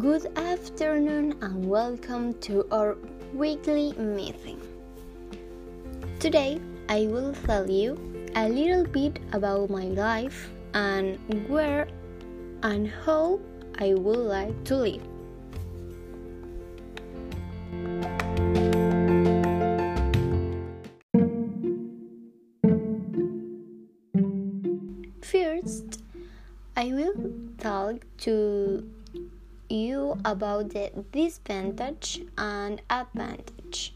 Good afternoon and welcome to our weekly meeting. Today I will tell you a little bit about my life and where and how I would like to live. First, I will talk to you about the disadvantage and advantage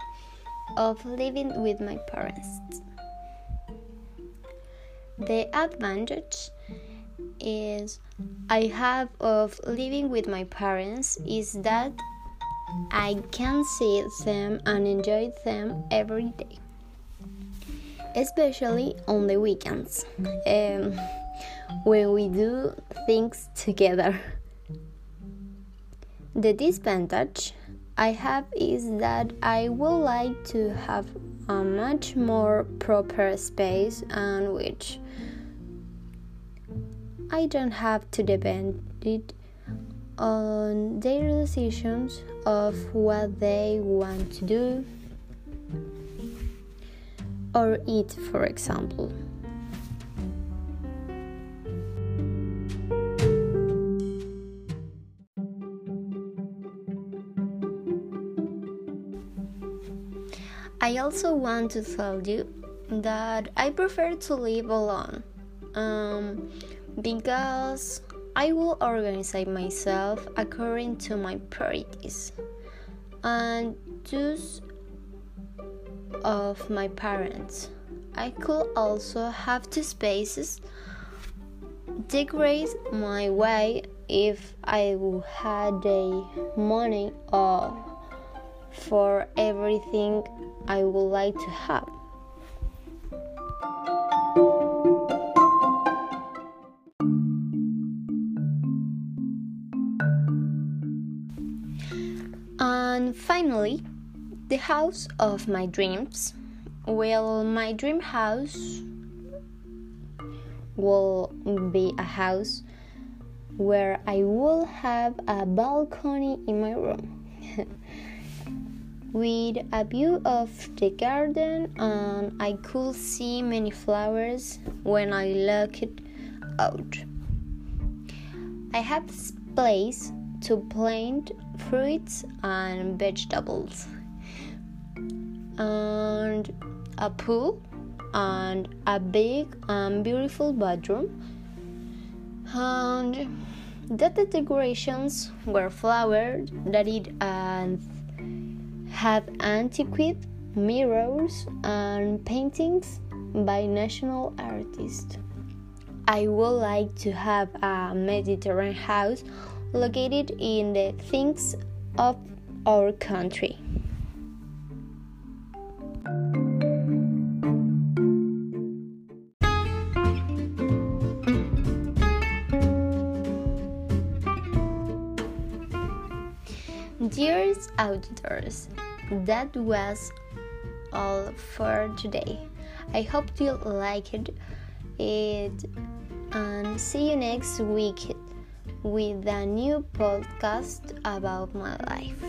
of living with my parents. The advantage is I have of living with my parents is that I can see them and enjoy them every day, especially on the weekends um, when we do things together. The disadvantage I have is that I would like to have a much more proper space and which I don't have to depend it on their decisions of what they want to do or eat, for example. I also want to tell you that I prefer to live alone um, because I will organize myself according to my priorities and those of my parents. I could also have two spaces decorate my way if I had the money or for everything I would like to have. And finally, the house of my dreams. Well, my dream house will be a house where I will have a balcony in my room. with a view of the garden and I could see many flowers when I looked out. I have place to plant fruits and vegetables and a pool and a big and beautiful bedroom and that the decorations were flowered that it and have antiquated mirrors and paintings by national artists. I would like to have a Mediterranean house located in the things of our country. Dear auditors, that was all for today. I hope you liked it and see you next week with a new podcast about my life.